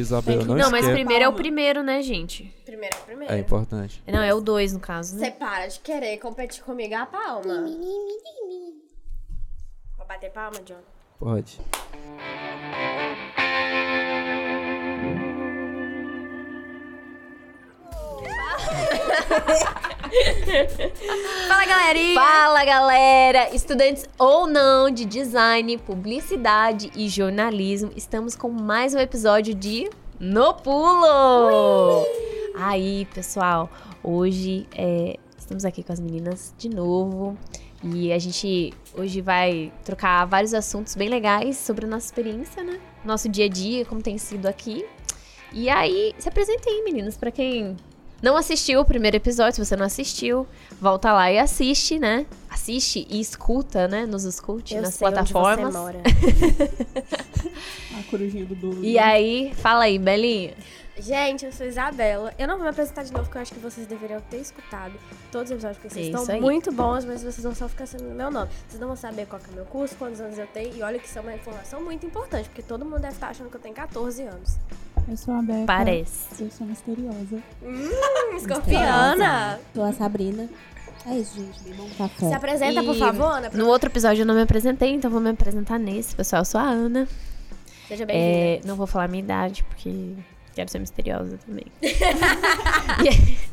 Isabela, não, Não, mas esquece. primeiro é o primeiro, né, gente? Primeiro é primeiro. É importante. Não, é o dois, no caso, Você né? para de querer competir comigo a palma. Vou bater palma, John? Pode. Fala, galerinha! Fala, galera! Estudantes ou não de design, publicidade e jornalismo, estamos com mais um episódio de No Pulo! Aí, pessoal, hoje é, estamos aqui com as meninas de novo e a gente hoje vai trocar vários assuntos bem legais sobre a nossa experiência, né? Nosso dia a dia, como tem sido aqui. E aí, se apresentem, meninas, pra quem não assistiu o primeiro episódio, se você não assistiu, volta lá e assiste, né? Assiste e escuta, né? Nos escute Eu nas sei onde plataformas. você mora. A corujinha do Douglas. E aí, fala aí, Belinha. Gente, eu sou Isabela. Eu não vou me apresentar de novo, porque eu acho que vocês deveriam ter escutado todos os episódios, porque vocês Isso estão aí. muito bons, mas vocês vão só ficar sabendo o meu nome. Vocês não vão saber qual que é o meu curso, quantos anos eu tenho, e olha que isso é uma informação muito importante, porque todo mundo deve estar achando que eu tenho 14 anos. Eu sou a Beca. Parece. Eu sou misteriosa. Hum, escorpiana! Sou a Sabrina. É isso, gente. Bem bom café. Se apresenta, por E favor, Ana. No outro episódio eu não me apresentei, então vou me apresentar nesse. Pessoal, eu sou a Ana. Seja bem-vinda. É, não vou falar a minha idade, porque quero ser misteriosa também.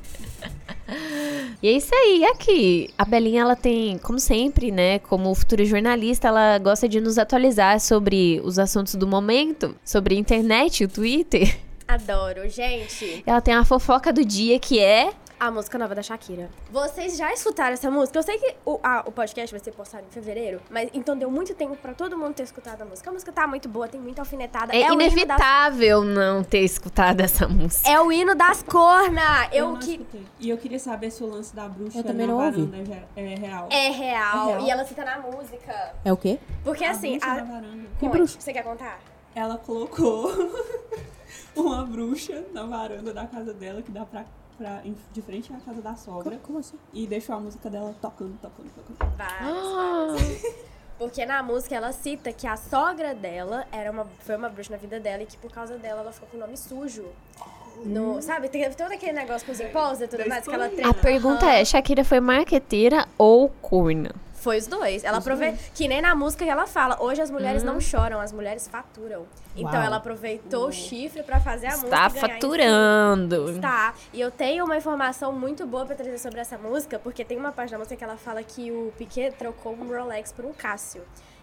e é isso aí, aqui. A Belinha, ela tem, como sempre, né? Como futura jornalista, ela gosta de nos atualizar sobre os assuntos do momento, sobre a internet, o Twitter. Adoro, gente. Ela tem a fofoca do dia, que é... A música nova da Shakira. Vocês já escutaram essa música? Eu sei que o, a- o podcast vai ser postado em fevereiro, mas então deu muito tempo pra todo mundo ter escutado a música. A música tá muito boa, tem muita alfinetada. É, o hino das- inevitável não ter escutado essa música. É o hino das corna. Eu, não que. escutei. E eu queria saber se o lance da bruxa Eu também na não varanda é, é real. É real. É real. E ela cita na música. É o quê? Porque A assim. bruxa A... na varanda. Conte. bruxa? Você quer contar? Ela colocou uma bruxa na varanda da casa dela que dá pra, pra, em- de frente à casa da sogra. Como, assim? E deixou a música dela tocando, tocando, tocando. Várias, Ah. várias. Porque na música ela cita que a sogra dela era uma, foi uma bruxa na vida dela e que por causa dela ela ficou com o nome sujo. No, sabe, tem todo aquele negócio com os impostos e tudo mais que ela A treina. pergunta é, Shakira foi marqueteira ou corna? Foi os dois. Ela aproveitou. Que nem na música que ela fala. Hoje as mulheres não choram, as mulheres faturam. Então Uau. ela aproveitou o chifre pra fazer a música. Está e ganhar em faturando. Está. E eu tenho uma informação muito boa pra trazer sobre essa música, porque tem uma parte da música que ela fala que o Piquet trocou um Rolex por um Cássio.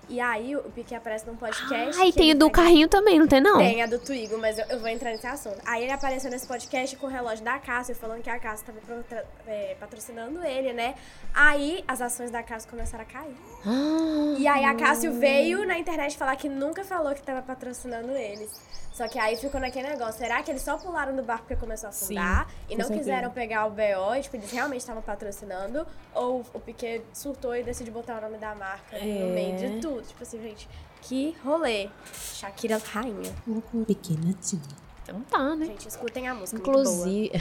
E aí o Piquet aparece num podcast. Ai, que tem o do pega- carrinho também, não tem não? Tem a do Twigo, mas eu, eu vou entrar nesse assunto. Aí ele apareceu nesse podcast com o relógio da Cássio, falando que a Cássio tava protra- é, patrocinando ele, né? Aí as ações da Cássio começaram a cair. Ah, E aí a Cássio veio na internet falar que nunca falou que tava patrocinando eles. Só que aí ficou naquele negócio. Será que eles só pularam do barco porque começou a afundar? e com não certeza. quiseram pegar o BO? E, tipo, eles realmente estavam patrocinando? Ou o Piquet surtou e decidiu botar o nome da marca no É. meio de tudo? Tipo assim, gente, que rolê. Shakira rainha. Pequena tia. então tá, né? Gente, escutem a música. Inclusive,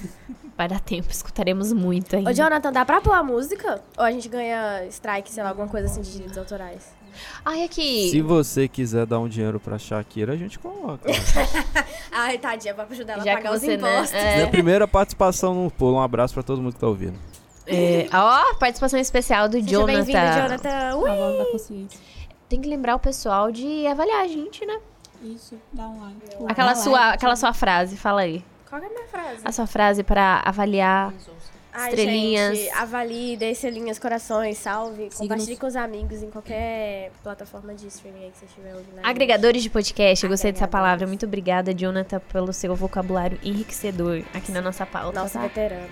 vai dar tempo, escutaremos muito ainda. Ô, Jonathan, dá pra pôr a música? Ou a gente ganha strike, sei lá, alguma coisa assim de direitos autorais? Ai, aqui. Se você quiser dar um dinheiro pra Shakira, a gente coloca. Ai, tadinha, pra ajudar ela a Já que pagar os né? impostos. é, Minha primeira participação no pulo. Um abraço pra todo mundo que tá ouvindo. é, ó, participação especial do Seja Jonathan. bem-vindo, Jonathan. Ui! A voz da consciência. Tem que lembrar o pessoal de avaliar a gente, né? Isso, dá um like. Aquela Dá sua, like. aquela sua frase, fala aí. Qual é a minha frase? A sua frase pra avaliar. Ai, Estrelinhas. gente, avalie, dê estrelinhas, corações, salve. Siga-nos. Compartilhe com os amigos em qualquer plataforma de streaming aí que você estiver ouvindo. Agregadores de podcast, eu gostei dessa palavra. Muito obrigada, Jonathan, pelo seu vocabulário enriquecedor aqui na nossa pauta. Nossa tá? veterano.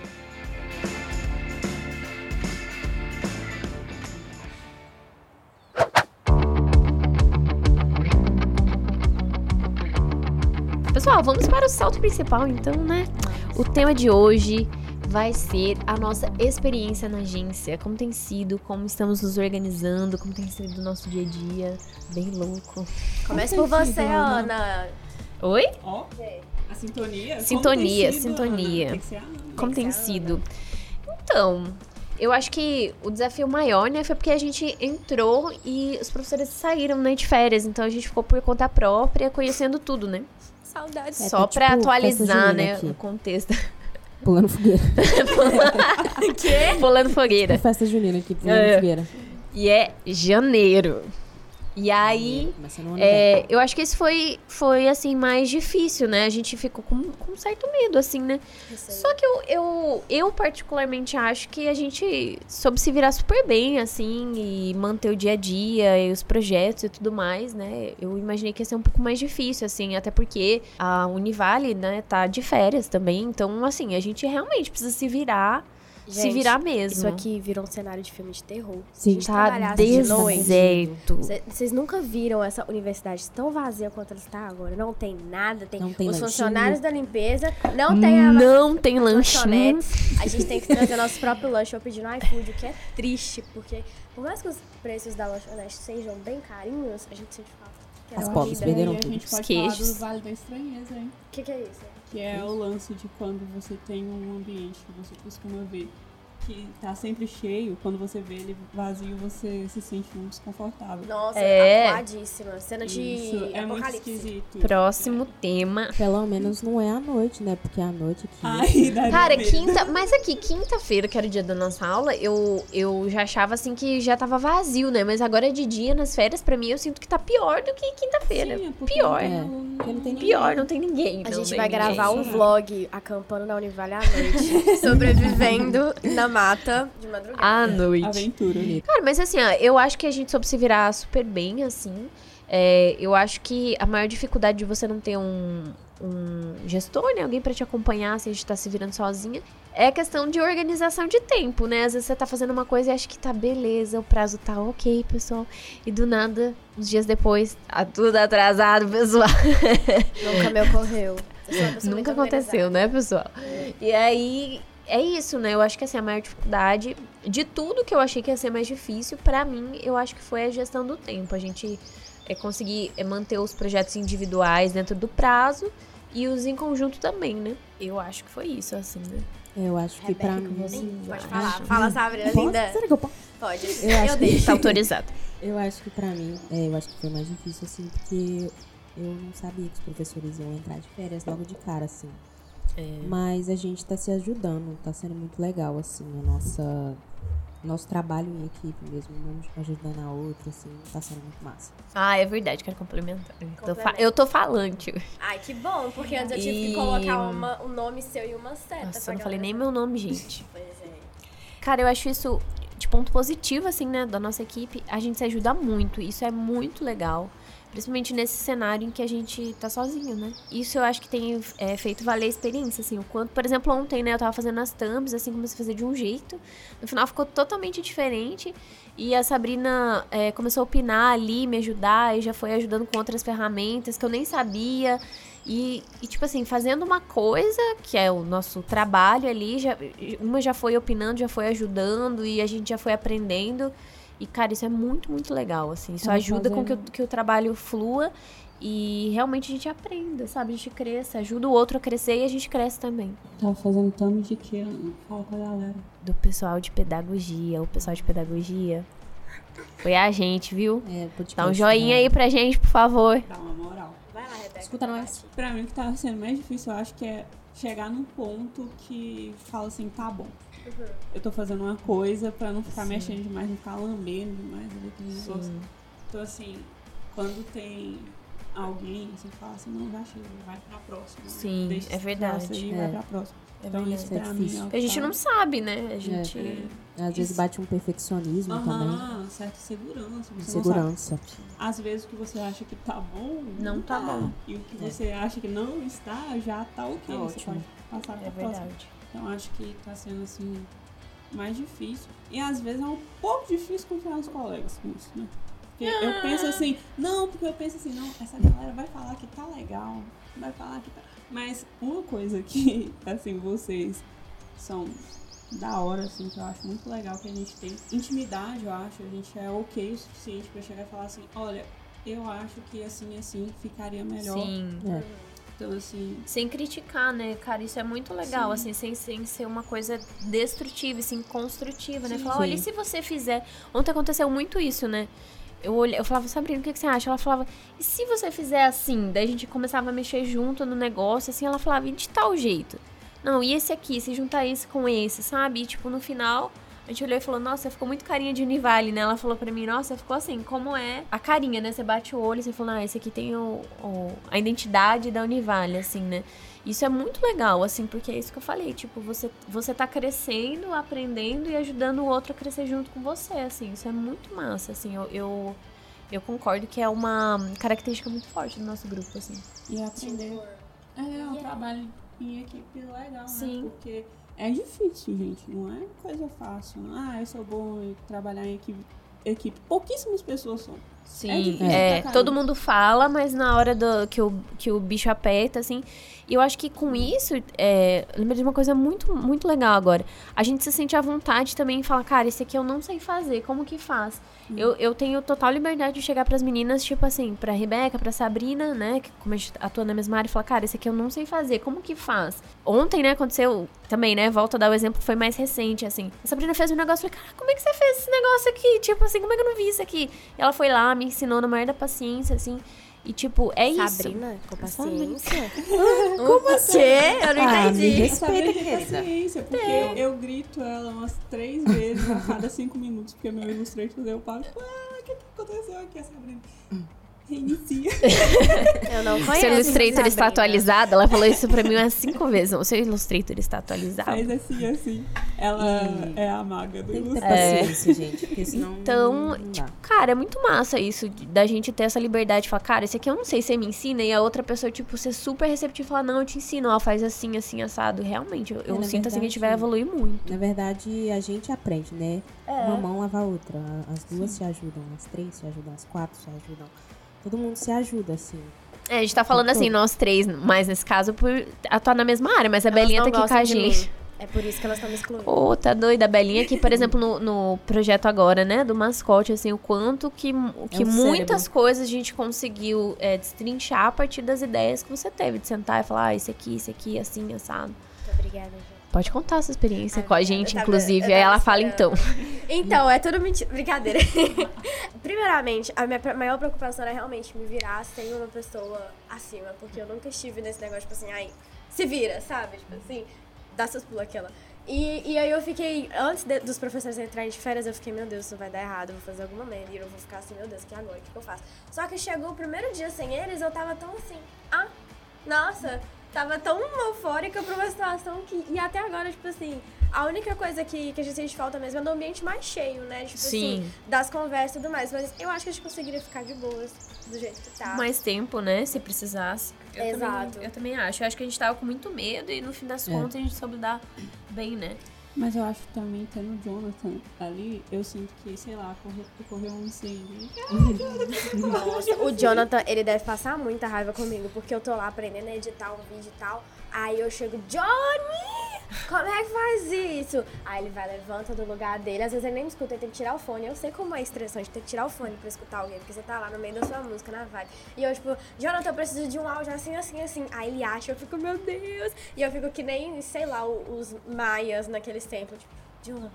Pessoal, vamos para o salto principal, então, né? O tema de hoje vai ser a nossa experiência na agência. Como tem sido, como estamos nos organizando, como tem sido o nosso dia a dia. Bem louco. Comece Como por você, sido, Ana. Ana? Oi? Ó, a sintonia. Sintonia, Como tem sido, sintonia. Ana? Tem que ser a Ana. Como tem sido? Então, eu acho que o desafio maior, né, foi porque a gente entrou e os professores saíram, né, de férias. Então a gente ficou por conta própria, conhecendo tudo, né? Saudades. É, Só tá pra tipo atualizar, festa né, aqui. o contexto. Pulando fogueira. Quê? Pulando fogueira. Festa junina aqui, pulando É. fogueira. E é janeiro. E aí, é, eu acho que esse foi, foi, assim, mais difícil, né? A gente ficou com, com certo medo, assim, né? Só que eu, eu, eu, particularmente, acho que a gente soube se virar super bem, assim, e manter o dia a dia e os projetos e tudo mais, né? Eu imaginei que ia ser um pouco mais difícil, assim, até porque a Univale, né, tá de férias também. Então, assim, a gente realmente precisa se virar, se Gente, virar mesmo. Isso aqui virou um cenário de filme de terror. Sim. Se a gente tá deserto. Cê- Vocês nunca viram essa universidade tão vazia quanto ela está agora? Não tem nada, tem, Não tem os lanchinho. funcionários da limpeza, não tem a Não tem lanchinho. lanchonetes. A gente tem que trazer nosso próprio lanche ou pedir no iFood, o que é triste, porque por mais que os preços da lanchonete sejam bem carinhos, a gente sente falta. Que As pobres perderam a tudo. gente Os queijos. Vale da Estranheza, hein? O que, que é isso? Que é o lance de quando você tem um ambiente que você costuma ver que tá sempre cheio, quando você vê ele vazio, você se sente muito desconfortável. Nossa, É. atuadíssima. Cena de Isso é muito apocalipse. esquisito. Próximo tema. Pelo menos não é à noite, né? Porque à noite aqui. Ai, daria Cara, medo. quinta. Mas aqui, quinta-feira, que era o dia da nossa aula, eu, eu já achava assim que já tava vazio, né? Mas agora de dia, nas férias, pra mim, eu sinto que tá pior do que quinta-feira. Sim, é Pior. É, não- porque não tem Pior, não tem ninguém. A não gente vai ninguém. gravar um vlog acampando na Univale à noite, sobrevivendo na mata de madrugada. À noite. Aventura. Cara, mas assim, ó, eu acho que a gente soube se virar super bem, assim. É, eu acho que a maior dificuldade de você não ter um, um gestor, né? Alguém pra te acompanhar se a gente tá se virando sozinha. É a questão de organização de tempo, né? Às vezes você tá fazendo uma coisa e acha que tá beleza, o prazo tá ok, pessoal. E do nada, uns dias depois, tá tudo atrasado, pessoal. Nunca me ocorreu. Nunca aconteceu, né, pessoal? E aí, é isso, né? Eu acho que assim, a maior dificuldade de tudo que eu achei que ia ser mais difícil, pra mim, eu acho que foi a gestão do tempo. A gente é, conseguir é, manter os projetos individuais dentro do prazo e os em conjunto também, né? Eu acho que foi isso, assim, né? Eu acho que pra Rebeca, mim. você-. Pode Acho. falar. Fala, Sabrina, linda. Será que eu posso? Pode. Eu acho Eu que- deixo. Tá autorizado. Eu acho que pra mim, é, eu acho que foi mais difícil, assim, porque eu não sabia que os professores iam entrar de férias logo de cara, assim. Mas a gente tá se ajudando, tá sendo muito legal, assim, a nossa. Nosso trabalho em equipe mesmo, um ajudando a outra, assim, tá sendo muito massa. Ah, é verdade, quero complementar. Eu tô, fa- Complementa. eu tô falante. Ai, que bom, porque antes eu tive E- que colocar uma, um nome seu e uma seta. Nossa, eu não falei nem meu nome, gente. Pois é. Cara, eu acho isso de ponto positivo, assim, né, da nossa equipe. A gente se ajuda muito. Isso é muito legal. Principalmente nesse cenário em que a gente tá sozinho, né? Isso eu acho que tem é, feito valer a experiência, assim. O quanto, por exemplo, ontem, né, eu tava fazendo as thumbs, assim, comecei a fazer de um jeito. No final ficou totalmente diferente. E a Sabrina é, começou a opinar ali, me ajudar, e já foi ajudando com outras ferramentas que eu nem sabia. E, e, tipo assim, fazendo uma coisa, que é o nosso trabalho ali, já, uma já foi opinando, já foi ajudando, e a gente já foi aprendendo. E, cara, isso é muito, muito legal, assim. Isso ajuda com que o, fazendo- que o trabalho flua e realmente a gente aprenda, sabe? A gente cresça, ajuda o outro a crescer e a gente cresce também. Tava fazendo tamo de quê? Fala com a galera. Do pessoal de pedagogia, o pessoal de pedagogia. Foi a gente, viu? É, Dá um joinha né? aí pra gente, por favor. Dá uma moral. Vai lá, Rebeca. Escuta nós. Pra mim, o que tá sendo mais difícil, eu acho que é chegar num ponto que fala assim, tá bom. Eu tô fazendo uma coisa pra não ficar mexendo demais, não ficar lambendo demais ali aquele negócio. Então, assim, quando tem alguém, você fala assim, não, já chega, vai pra próxima. Sim, Deixa é verdade. aí, É. vai pra próxima. É então, verdade. isso É pra mim é A gente tá- não sabe, né? A gente. Às vezes Isso. bate um perfeccionismo também. Certa segurança. Você não Segurança. às vezes o que você acha que tá bom Não tá bom. E o que É. você acha que não está já tá ok. Tá você ótimo. pode passar pra É próxima. Então acho que tá sendo assim mais difícil. E às vezes é um pouco difícil confiar nos colegas com isso, né? Porque eu penso assim, não, porque eu penso assim, não, essa galera vai falar que tá legal, vai falar que tá. Mas uma coisa que, assim, vocês são da hora, assim, que eu acho muito legal que a gente tem intimidade, eu acho, a gente é ok o suficiente pra chegar e falar assim, olha, eu acho que assim assim ficaria melhor. Sim. É. Então, assim, Sem criticar, né, cara? Isso é muito legal, Sim. assim, sem, sem ser uma coisa destrutiva, assim, construtiva, né? Sim. Falar, olha, e se você fizer. Ontem aconteceu muito isso, né? eu, olhei, eu falava, Sabrina, o que, que você acha? Ela falava, e se você fizer assim? Daí a gente começava a mexer junto no negócio, assim, ela falava, e de tal jeito? Não, e esse aqui, se juntar esse com esse, sabe? E, tipo, no final, gente olhou e falou, nossa, ficou muito carinha de Univale, né? Ela falou pra mim, nossa, ficou assim, como é a carinha, né? Você bate o olho e você fala, ah, esse aqui tem o, o- a identidade da Univale, assim, né? Isso é muito legal, assim, porque é isso que eu falei, tipo, você, você tá crescendo, aprendendo e ajudando o outro a crescer junto com você, assim, isso é muito massa, assim, eu, eu, eu concordo que é uma característica muito forte do nosso grupo, assim. E aprender. É, um trabalho em equipe legal, Sim. né? Porque é difícil, gente. Não é coisa fácil. Ah, eu sou bom em trabalhar em equipe. equipe. Pouquíssimas pessoas são. Sim, é, pra caramba. todo mundo fala, mas na hora do, que, o, que o bicho aperta, assim. E eu acho que com isso, é, eu lembrei de uma coisa muito, muito legal agora. A gente se sente à vontade também em falar, cara, esse aqui eu não sei fazer, como que faz? Eu, eu tenho total liberdade de chegar pras meninas, tipo assim, pra Rebeca, pra Sabrina, né, que como a gente atua na mesma área, e falar, cara, esse aqui eu não sei fazer, como que faz? Ontem, né, aconteceu também, né, volto a dar o exemplo que foi mais recente, assim. A Sabrina fez um negócio, eu falei, cara, como é que você fez esse negócio aqui? Tipo assim, como é que eu não vi isso aqui? E ela foi lá, me ensinou na maior da paciência, assim. E, tipo, é isso. Sabrina, com Sabrina. paciência. Como assim? Eu não Ah, me entendi. Sabia respeita, querida. paciência, porque eu, eu grito ela umas três vezes a cada cinco minutos, porque meu Illustrator eu paro. Ah, o que, que aconteceu aqui, a Sabrina? Reinicia. Eu não conheço. Seu Illustrator está atualizado? Ela falou isso pra mim umas cinco vezes. O seu Illustrator está atualizado. Faz assim, assim. Ela é a maga do Illustrator. paciência, gente, porque senão Então, não tipo, cara, é muito massa isso, da gente ter essa liberdade de falar, cara, esse aqui eu não sei, você me ensina, e a outra pessoa, tipo, ser super receptiva e falar, não, eu te ensino, ó, faz assim, assim, assado. Realmente, eu, eu É, na sinto assim que a gente vai verdade, evoluir muito. Na verdade, a gente aprende, né? É. Uma mão lava a outra. As duas se ajudam, as três se ajudam, as quatro se ajudam. Todo mundo se ajuda, assim. É, a gente tá falando assim, nós três, mas nesse caso, por atuar na mesma área, mas a Elas Belinha tá aqui com a gente. É por isso que elas estão me excluindo. Ô, tá doida, a Belinha aqui, por exemplo, no, no projeto agora, né, do mascote, assim, o quanto que, que É muitas cérebro. coisas a gente conseguiu é, destrinchar a partir das ideias que você teve, de sentar e falar, ah, esse aqui, esse aqui, assim, assado. Muito obrigada, gente. Pode contar a sua experiência Ai, com a gente, tava- inclusive, aí ela fala então. Então, é tudo mentira. Brincadeira. Primeiramente, a minha maior preocupação era realmente me virar sem uma pessoa acima. Porque eu nunca estive nesse negócio, tipo assim, ai, se vira, sabe? Tipo assim, dá seus pulos aquela. E, e aí eu fiquei, antes de- dos professores entrarem de férias, eu fiquei, meu Deus, isso vai dar errado, eu vou fazer alguma merda. E eu vou ficar assim, meu Deus, que agora? O que, que eu faço? Só que chegou o primeiro dia sem eles, eu tava tão assim, ah, nossa, tava tão eufórica pra uma situação que. E até agora, tipo assim, a única coisa que, que a gente sente falta mesmo é do ambiente mais cheio, né? Tipo Sim. assim, das conversas e tudo mais. Mas eu acho que a gente conseguiria ficar de boas do jeito que tá. Mais tempo, né, se precisasse. Eu Exato. Também, eu também acho. Eu acho que a gente tava com muito medo e no fim das É. contas a gente soube dar bem, né? Mas eu acho que também tendo o Jonathan ali, eu sinto que, sei lá, correu, correu um incêndio. Nossa, o Jonathan, ele deve passar muita raiva comigo, porque eu tô lá aprendendo a editar um vídeo e tal. Aí eu chego, Johnny! Como é que faz isso? Aí ele vai, levanta do lugar dele. Às vezes ele nem me escuta, ele tem que tirar o fone. Eu sei como é estressante ter que tirar o fone pra escutar alguém, porque você tá lá no meio da sua música, na vibe. E eu, tipo, Jonathan, eu preciso de um áudio assim, assim, assim. Aí ele acha, eu fico, meu Deus! E eu fico que nem, sei lá, os maias naqueles tempos, tipo. Jonathan,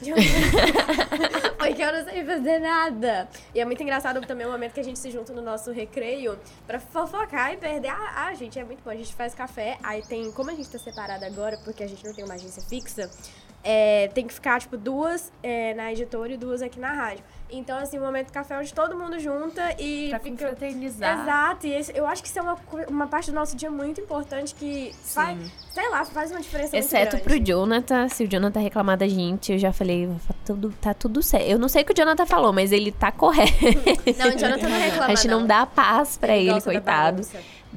Jonathan. Porque eu não sei fazer nada. E é muito engraçado também o momento que a gente se junta no nosso recreio pra fofocar e perder a, a gente. É muito bom. A gente faz café, aí tem. Como a gente tá separada agora, porque a gente não tem uma agência fixa, é, tem que ficar, tipo, duas é, na editora e duas aqui na rádio. Então, assim, o momento café é onde todo mundo junta e Pra fica. confraternizar. Exato, e esse- eu acho que isso é uma, uma parte do nosso dia muito importante que faz, sei lá, faz uma diferença Exceto muito pro. Jonathan, se o Jonathan reclamar da gente, eu já falei, tá tudo, tá tudo certo. Eu não sei o que o Jonathan falou, mas ele tá correto. Não, o Jonathan não reclama, a gente não, dá paz pra ele, da coitado.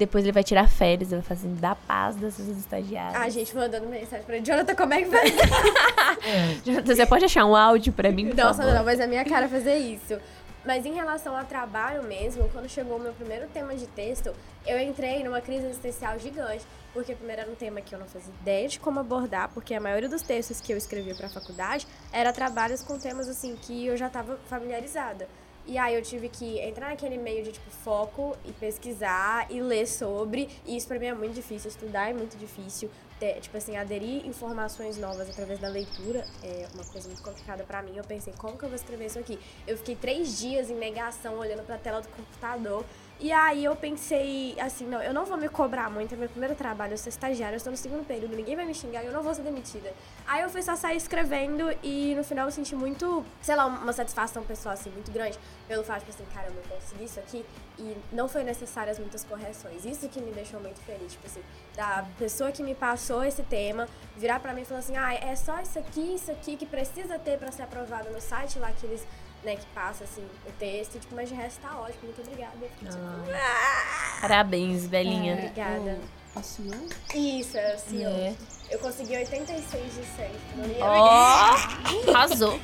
Depois ele vai tirar férias, vou fazer assim, dá paz dessas estagiárias. A gente mandando mensagem pra ele. Jonathan, como é que vai? Jonathan, você pode achar um áudio pra mim, por Nossa, favor? não, mas é minha cara fazer isso. Mas em relação ao trabalho mesmo, quando chegou o meu primeiro tema de texto, eu entrei numa crise existencial gigante. Porque primeiro era um tema que eu não fazia ideia de como abordar, porque a maioria dos textos que eu escrevia pra faculdade era trabalhos com temas assim que eu já estava familiarizada. E aí eu tive que entrar naquele meio de tipo foco e pesquisar e ler sobre. E isso pra mim é muito difícil, estudar é muito difícil. Ter, tipo assim, aderir informações novas através da leitura é uma coisa muito complicada pra mim. Eu pensei, como que eu vou escrever isso aqui? Eu fiquei três dias em negação, olhando pra tela do computador. E aí eu pensei assim, não, eu não vou me cobrar muito, é meu primeiro trabalho, eu sou estagiária, eu estou no segundo período, ninguém vai me xingar, eu não vou ser demitida. Aí eu fui só sair escrevendo e no final eu senti muito, sei lá, uma satisfação pessoal assim, muito grande, pelo fato tipo assim, caramba, eu consegui isso aqui e não foi necessárias muitas correções. Isso que me deixou muito feliz, tipo assim, da pessoa que me passou esse tema, virar pra mim e falar assim, ah, é só isso aqui, isso aqui que precisa ter pra ser aprovado no site lá que eles né, que passa assim o texto, tipo, mas de resto tá ótimo, muito obrigada. Fiquei, tipo, Ah. Parabéns, velhinha. Obrigada. Assinou? Isso, é assim, É. ó. Eu consegui 86 de 100. Não ia Ó, arrasou.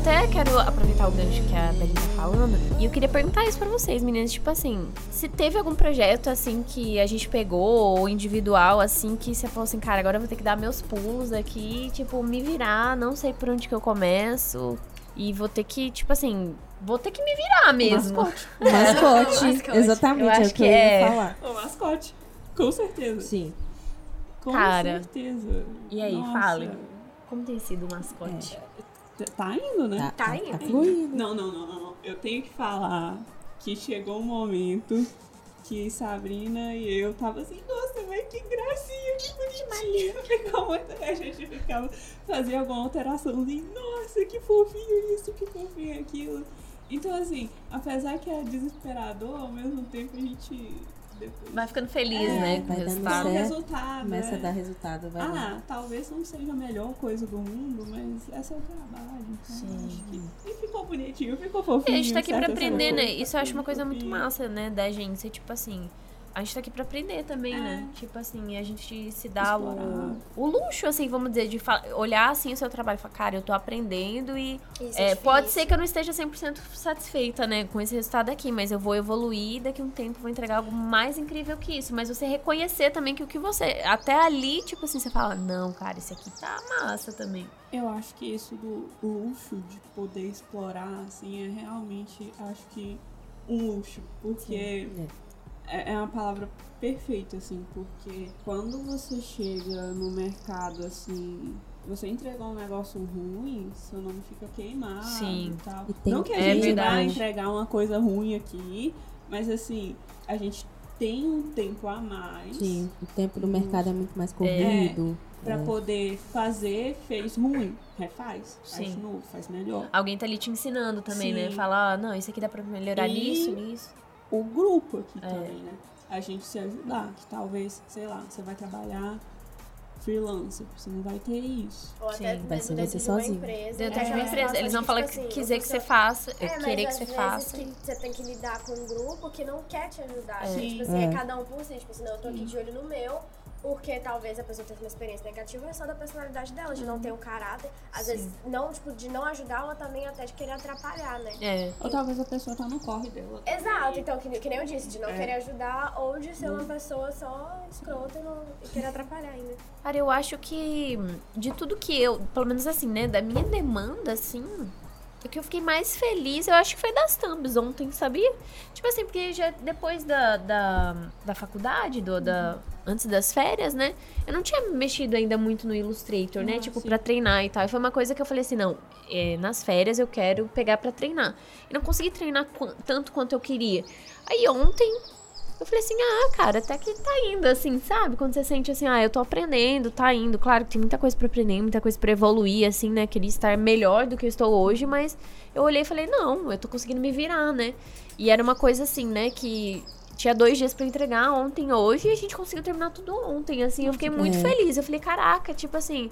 Até quero aproveitar o gancho que a Belinha tá falando. E eu queria perguntar isso pra vocês, meninas. Tipo assim, se teve algum projeto, assim, que a gente pegou, ou individual, assim, que você falou assim, cara, agora eu vou ter que dar meus pulos aqui, tipo, me virar, não sei por onde que eu começo. E vou ter que, tipo assim, vou ter que me virar mesmo. Mascote. Mascote. Mascote. Exatamente, Eu é acho o que que eu ia é. falar. O mascote. Com certeza. Sim. Com Cara. certeza. E aí, Nossa. fale. Como tem sido o mascote? Tá indo, né? Tá, Tá tá, indo. tá fluindo. Não, não, não, não. Eu tenho que falar que chegou um momento que Sabrina e eu tava assim, nossa, mas que gracinha, que bonitinha. Ficou muito... A gente ficava, fazia alguma alteraçãozinha, nossa, que fofinho isso, que fofinho aquilo. Então, assim, apesar que é desesperador, ao mesmo tempo a gente... Depois... Vai ficando feliz, É, né? Com o vai dando Dá resultado. certo. resultado, Começa a dar resultado, vai lá. Ah, talvez não seja a melhor coisa do mundo, mas é seu trabalho. Então Sim. acho que... E ficou bonitinho, ficou fofinho. E a gente tá aqui pra aprender, né? Isso eu acho uma coisa muito massa, né, da gente. Tipo assim, a gente tá aqui pra aprender também, É. né? Tipo assim, a gente se dá o, Explorar. o luxo, assim, vamos dizer, de olhar assim o seu trabalho e falar, cara, eu tô aprendendo e é, é pode ser que eu não esteja 100% satisfeita, né, com esse resultado aqui, mas eu vou evoluir e daqui a um tempo vou entregar algo mais incrível que isso. Mas você reconhecer também que o que você. Até ali, tipo assim, você fala, não, cara, esse aqui tá massa também. Eu acho que isso do luxo de poder explorar, assim, é realmente, acho que um luxo. Porque é, é uma palavra perfeita, assim, porque quando você chega no mercado, assim, você entregou um negócio ruim, seu nome fica queimado Sim. e tal. E tem Não que a É gente vai verdade. entregar uma coisa ruim aqui, mas assim, a gente tem um tempo a mais. Sim, o tempo do mercado é muito mais corrido. Pra É. poder fazer, fez ruim, refaz, faz Sim. de novo, faz melhor. Alguém tá ali te ensinando também, né? Sim. Falar, ah, não, isso aqui dá pra melhorar E- nisso, nisso. O grupo aqui É. também, né? A gente se ajudar, que talvez, sei lá, você vai trabalhar freelancer, você não vai ter isso. Ou até Sim, vai ser dentro você de uma sozinho. empresa. Dentro É, de uma é, empresa. Eles não tipo falam assim, que quiser que você faça, É, mas querer que às você vezes faça. que você tem que lidar com um grupo que não quer te ajudar. É. Tipo assim, é. É. cada um por si. Tipo assim, não, eu tô aqui de olho no meu, porque talvez a pessoa tenha uma experiência negativa, é só da personalidade dela, de não ter um caráter. Às Sim. vezes, não, tipo, de não ajudar, ou também até de querer atrapalhar, né? É. Ou talvez a pessoa tá no corre dela. Exato, então, que, que nem eu disse, de não É. querer ajudar ou de ser uma pessoa só escrota e, não, e querer atrapalhar ainda. Cara, eu acho que de tudo que eu, pelo menos assim, né, da minha demanda, assim, o que eu fiquei mais feliz, eu acho que foi das thumbs ontem, sabia? Tipo assim, porque já depois da, da, da faculdade, do, da, antes das férias, né, eu não tinha mexido ainda muito no Illustrator, né, Ah, tipo, sim. pra treinar e tal. E foi uma coisa que eu falei assim, não, é, nas férias eu quero pegar pra treinar. E não consegui treinar quan- tanto quanto eu queria. Aí ontem eu falei assim, ah, cara, até que tá indo, assim, sabe? Quando você sente assim, ah, eu tô aprendendo, tá indo. Claro que tem muita coisa pra aprender, muita coisa pra evoluir, assim, né? Queria estar melhor do que eu estou hoje, mas eu olhei e falei, não, eu tô conseguindo me virar, né? E era uma coisa assim, né, que tinha dois dias pra entregar, ontem, hoje, e a gente conseguiu terminar tudo ontem, assim. Eu fiquei muito É. feliz. Eu falei, caraca, tipo assim,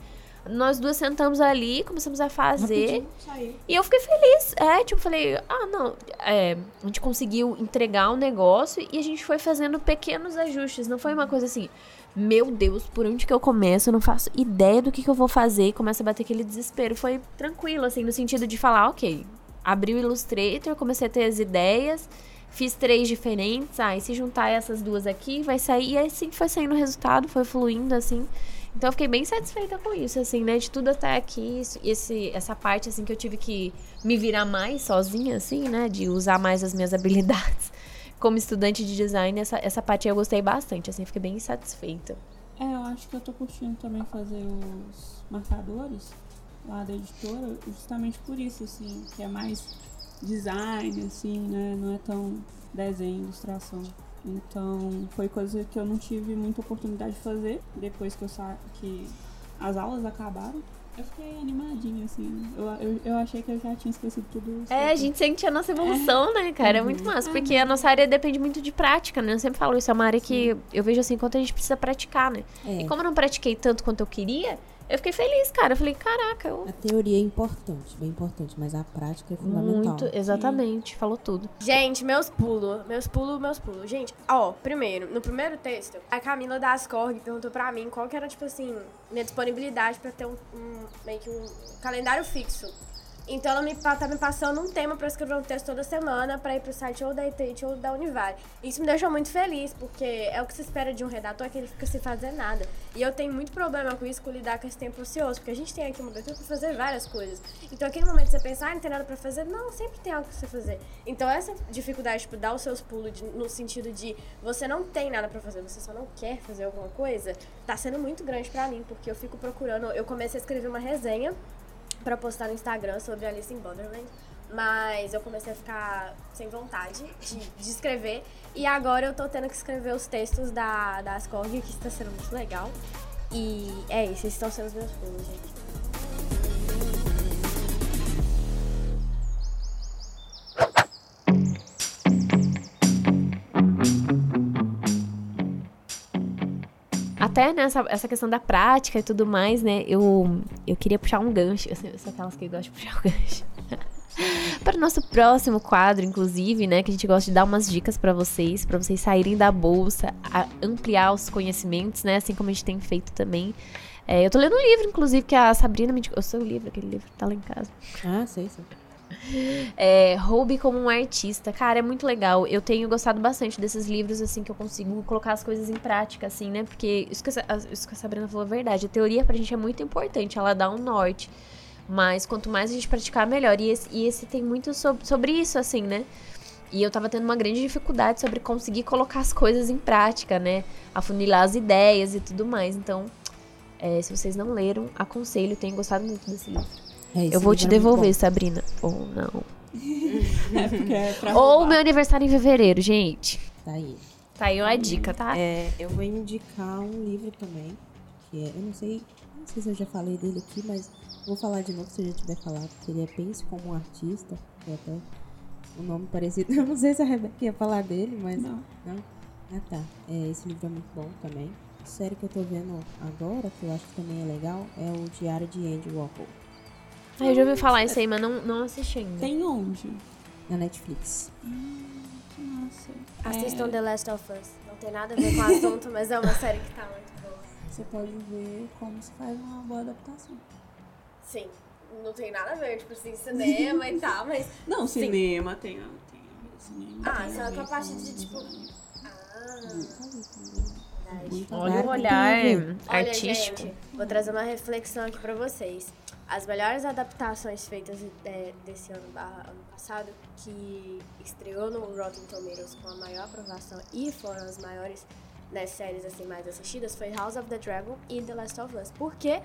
nós duas sentamos ali, começamos a fazer. Rapidinho. E eu fiquei feliz. É, tipo, falei, ah, não. É, a gente conseguiu entregar o negócio e a gente foi fazendo pequenos ajustes. Não foi uma coisa assim, meu Deus, por onde que eu começo? Eu não faço ideia do que, que eu vou fazer. E começa a bater aquele desespero. Foi tranquilo, assim, no sentido de falar, ok, abri o Illustrator, comecei a ter as ideias. Fiz três diferentes, aí se juntar essas duas aqui, vai sair. E assim foi saindo o resultado, foi fluindo, assim. Então eu fiquei bem satisfeita com isso, assim, né? De tudo até aqui, isso- esse, essa parte, assim, que eu tive que me virar mais sozinha, assim, né? De usar mais as minhas habilidades como estudante de design. Essa, essa parte eu gostei bastante, assim, fiquei bem satisfeita. É, eu acho que eu tô curtindo também fazer os marcadores lá da editora, justamente por isso, assim, que é mais design, assim, né? Não é tão desenho, ilustração. Então, foi coisa que eu não tive muita oportunidade de fazer depois que eu sa que as aulas acabaram. Eu fiquei animadinha, assim. Eu, eu, eu achei que eu já tinha esquecido tudo. É, a gente sente a nossa evolução, né, cara? É muito massa, porque a nossa área depende muito de prática, né? Eu sempre falo isso, é uma área que eu vejo assim, quanto a gente precisa praticar, né? É, E como eu não pratiquei tanto quanto eu queria, eu fiquei feliz, cara. Eu falei, caraca, eu... a teoria é importante, bem importante, mas a prática é fundamental. Muito, exatamente, falou tudo. Gente, meus pulos, meus pulos, meus pulos. Gente, ó, primeiro, no primeiro texto, a Camila da Ascorg perguntou pra mim qual que era, tipo assim, minha disponibilidade pra ter um, um- meio que um calendário fixo. Então ela me, tá me passando um tema pra escrever um texto toda semana pra ir pro site ou da ITIT ou da Univale. Isso me deixou muito feliz, porque é o que se espera de um redator, é que ele fica sem fazer nada. E eu tenho muito problema com isso, com lidar com esse tempo ocioso, porque a gente tem aqui uma abertura pra fazer várias coisas. Então aquele momento que você pensar, ah, não tem nada pra fazer, não, sempre tem algo pra você fazer. Então essa dificuldade, tipo, dar os seus pulos de- no sentido de você não tem nada pra fazer, você só não quer fazer alguma coisa, tá sendo muito grande pra mim, porque eu fico procurando, eu comecei a escrever uma resenha pra postar no Instagram sobre Alice in Borderland. Mas eu comecei a ficar sem vontade de, de escrever. E agora eu tô tendo que escrever os textos da, da Ascog, que está sendo muito legal. E é isso, esses estão sendo os meus pulos, gente. Até nessa essa questão da prática e tudo mais, né? Eu, eu queria puxar um gancho. Eu sou, eu sou aquelas que gostam de puxar o gancho. Para o nosso próximo quadro, inclusive, né? Que a gente gosta de dar umas dicas para vocês, para vocês saírem da bolsa, ampliar os conhecimentos, né? Assim como a gente tem feito também. É, eu tô lendo um livro, inclusive, que a Sabrina me indicou. Eu sou o livro, aquele livro tá lá em casa. Ah, sei, sei. É, Roube como um artista. Cara, é muito legal. Eu tenho gostado bastante desses livros, assim, que eu consigo colocar as coisas em prática, assim, né? Porque isso que, a, isso que a Sabrina falou é verdade. A teoria pra gente é muito importante, ela dá um norte. Mas quanto mais a gente praticar, melhor. E esse, e esse tem muito sob- sobre isso, assim, né? E eu tava tendo uma grande dificuldade sobre conseguir colocar as coisas em prática, né? Afunilar as ideias e tudo mais. Então, é, se vocês não leram, aconselho. Tenho gostado muito desse livro. É, Eu vou te devolver. Sabrina. Ou não. É porque é pra Ou meu aniversário em fevereiro, gente. Tá aí. Tá aí uma dica, tá? É, eu vou indicar um livro também, que é, eu não sei, não sei se eu já falei dele aqui, mas vou falar de novo se eu já tiver falado, que ele é Pense como um Artista, que é até um nome parecido. Eu não sei se a Rebeca ia falar dele, mas. Não. Não? Ah tá. É, esse livro é muito bom também. A série que eu tô vendo agora, que eu acho que também é legal, é o Diário de Andy Warhol, Ah, eu já ouvi falar isso aí, mas não, não assisti ainda. Tem onde? na Netflix. Nossa. Assistam É, The Last of Us. Não tem nada a ver com o assunto, mas é uma série que tá muito boa. Você pode ver como se faz uma boa adaptação. Sim, não tem nada a ver, tipo assim, cinema e tal, mas. Não, Sim. cinema tem tem cinema. Ah, tem só a com a parte de, tipo. Ah, Olha o que olhar tem a ver. Olha, artístico. gente, vou trazer uma reflexão aqui pra vocês. As melhores adaptações feitas é, desse ano, barra ano passado, que estreou no Rotten Tomatoes com a maior aprovação e foram as maiores né, séries assim, mais assistidas, foi House of the Dragon e The Last of Us. Porque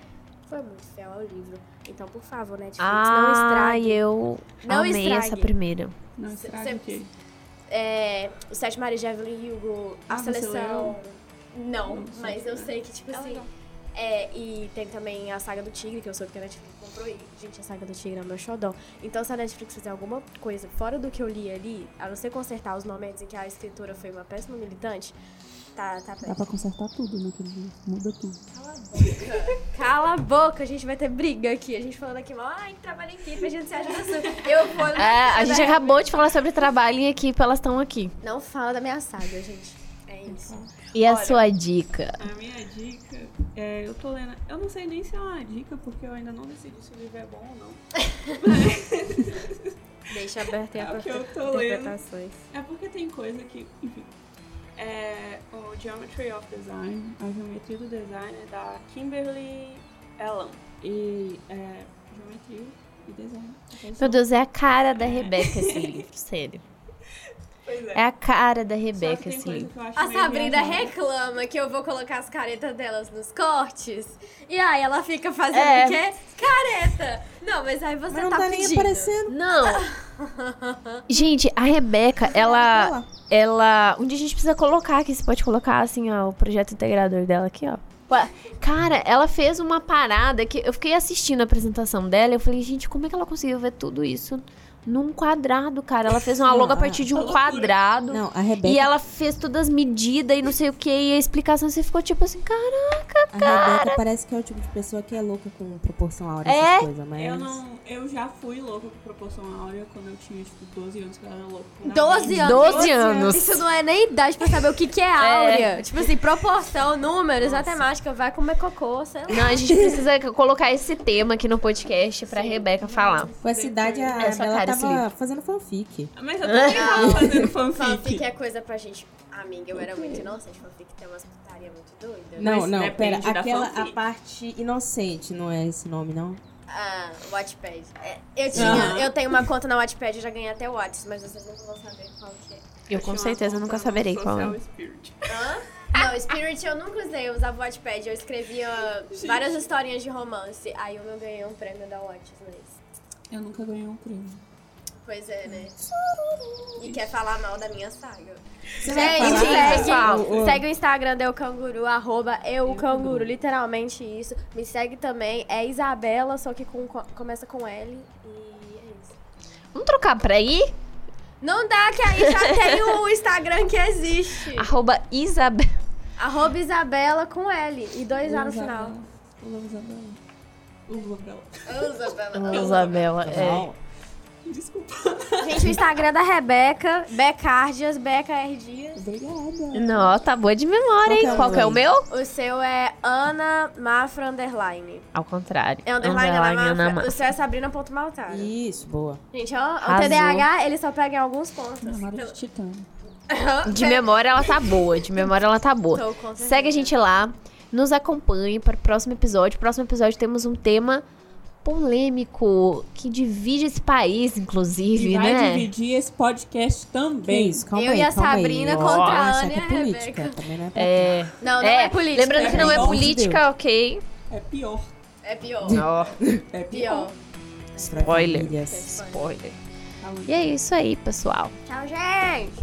foi muito fiel ao livro. Então, por favor, Netflix, não Ah, estrague. eu Não amei estrague. essa primeira. Não, quê? É, o Sete de Evelyn Hugo, a Ah, você seleção. Não, Não, mas eu sei que, tipo É assim. legal. É, e tem também a saga do Tigre, que eu soube que a Netflix comprou. E, gente, a saga do Tigre é meu xodão. Então, se a Netflix fizer alguma coisa fora do que eu li ali, a não ser consertar os momentos em que a escritora foi uma péssima militante, tá, tá Dá péssimo. pra consertar tudo naquele livro. Muda tudo. Cala a boca. Cala a boca, a gente vai ter briga aqui. A gente falando aqui mal, ai, trabalha em equipe, a gente se ajuda super. Eu vou. É, a gente acabou de falar sobre trabalho em equipe, elas estão aqui. Não fala da minha saga, gente. É Gente. E a Olha. sua dica? A minha dica, é, eu tô lendo. Eu não sei nem se é uma dica, porque eu ainda não decidi se o livro é bom ou não. Deixa aberto É eu tô lendo. interpretações. É porque tem coisa que, enfim. É, o Geometry of Design, a geometria do design é da Kimberly Allen. E é geometria e design. Meu Deus, é a cara da Rebeca esse livro, sério. Pois É a cara da Rebeca acho A Sabrina reclama que eu vou colocar as caretas delas nos cortes. E aí ela fica fazendo É. o quê? Careta! Não, mas aí você Mas não tá, tá nem aparecendo. Não. Gente, a Rebeca, ela. Ela. Um dia a gente precisa colocar aqui. Você pode colocar assim, ó, o projeto integrador dela aqui, ó. Cara, ela fez uma parada que eu fiquei assistindo a apresentação dela e eu falei, gente, como é que ela conseguiu ver tudo isso num quadrado, cara? Ela fez uma Não, logo a a- partir de um loucura. quadrado. Não, a Rebeca, E ela fez todas as medidas e não sei o que, e a explicação você ficou tipo assim, cara. a Rebeca parece que é o tipo de pessoa que é louca com proporção áurea, É? essas coisas, mas... Eu não. Eu já fui louca com proporção áurea quando eu tinha, tipo, 12 anos, que eu era louca. por 12 anos. 12 anos. Isso não é nem idade pra saber o que, que é áurea. Tipo assim, proporção, números, matemática, vai comer cocô, sei lá. Não, a gente precisa colocar esse tema aqui no podcast pra Rebeca falar. Com essa idade, a É ela cara tava fazendo fanfic. Mas eu também tava fazendo Fanfic fanfic. é coisa pra gente. Amiga, eu era muito inocente. Fanfic tem umas putaria muito doidas. Não, Mas não, pera. Aquela, a parte inocente, não é esse nome, não? Ah, Wattpad. É, eu tinha, eu tenho uma conta na Wattpad, eu já ganhei até Watts, mas vocês nunca vão saber qual que é. Eu com certeza nunca saberei qual é. Spirit. Hã? Não, Spirit eu nunca usei, eu usava Wattpad, eu escrevia várias historinhas de romance. Aí eu ganhei um prêmio da Watts, mas... Eu nunca ganhei um prêmio. Pois é, né? E quer falar mal da minha saga. Você Gente, segue, pessoal. O- o- segue o Instagram do Eu Canguru, arroba Eu Canguru, literalmente isso. Me segue também, é Isabela, só que com, começa com L e é isso. Vamos trocar pra ir? Não dá, que aí já tem o Instagram que existe. Arroba Isabel. Arroba Isabela com L e dois A no final. Isabela. Isabela. É. Desculpa. Gente, o Instagram da Rebeca, Becardias, Beca R Dias. Obrigada. Não, tá boa de memória, hein? Qual Qual que é é o meu? O seu é Ana Mafra Underline. Ao contrário. É underline, Ana Ana Mafra. Ma- O seu é Sabrina.maltara. Isso, boa. Gente, ó, o. TDAH, ele só pega em alguns pontos. Namora de titânio. De memória ela tá boa, de memória ela tá boa. Certeza. Segue a gente lá, nos acompanhe para o próximo episódio. Próximo episódio temos um tema polêmico que divide esse país, inclusive, E vai né? dividir esse podcast Que também. isso, calma Eu aí, e a calma aí. Sabrina Ó, contra a Ana e é a política, Rebeca. também não é É, Não, não é, política. Lembrando que não é de política, ok. É pior. É pior. Ó, É Pior. spoiler. Spoiler. Aí. E é isso aí, pessoal. Tchau, gente.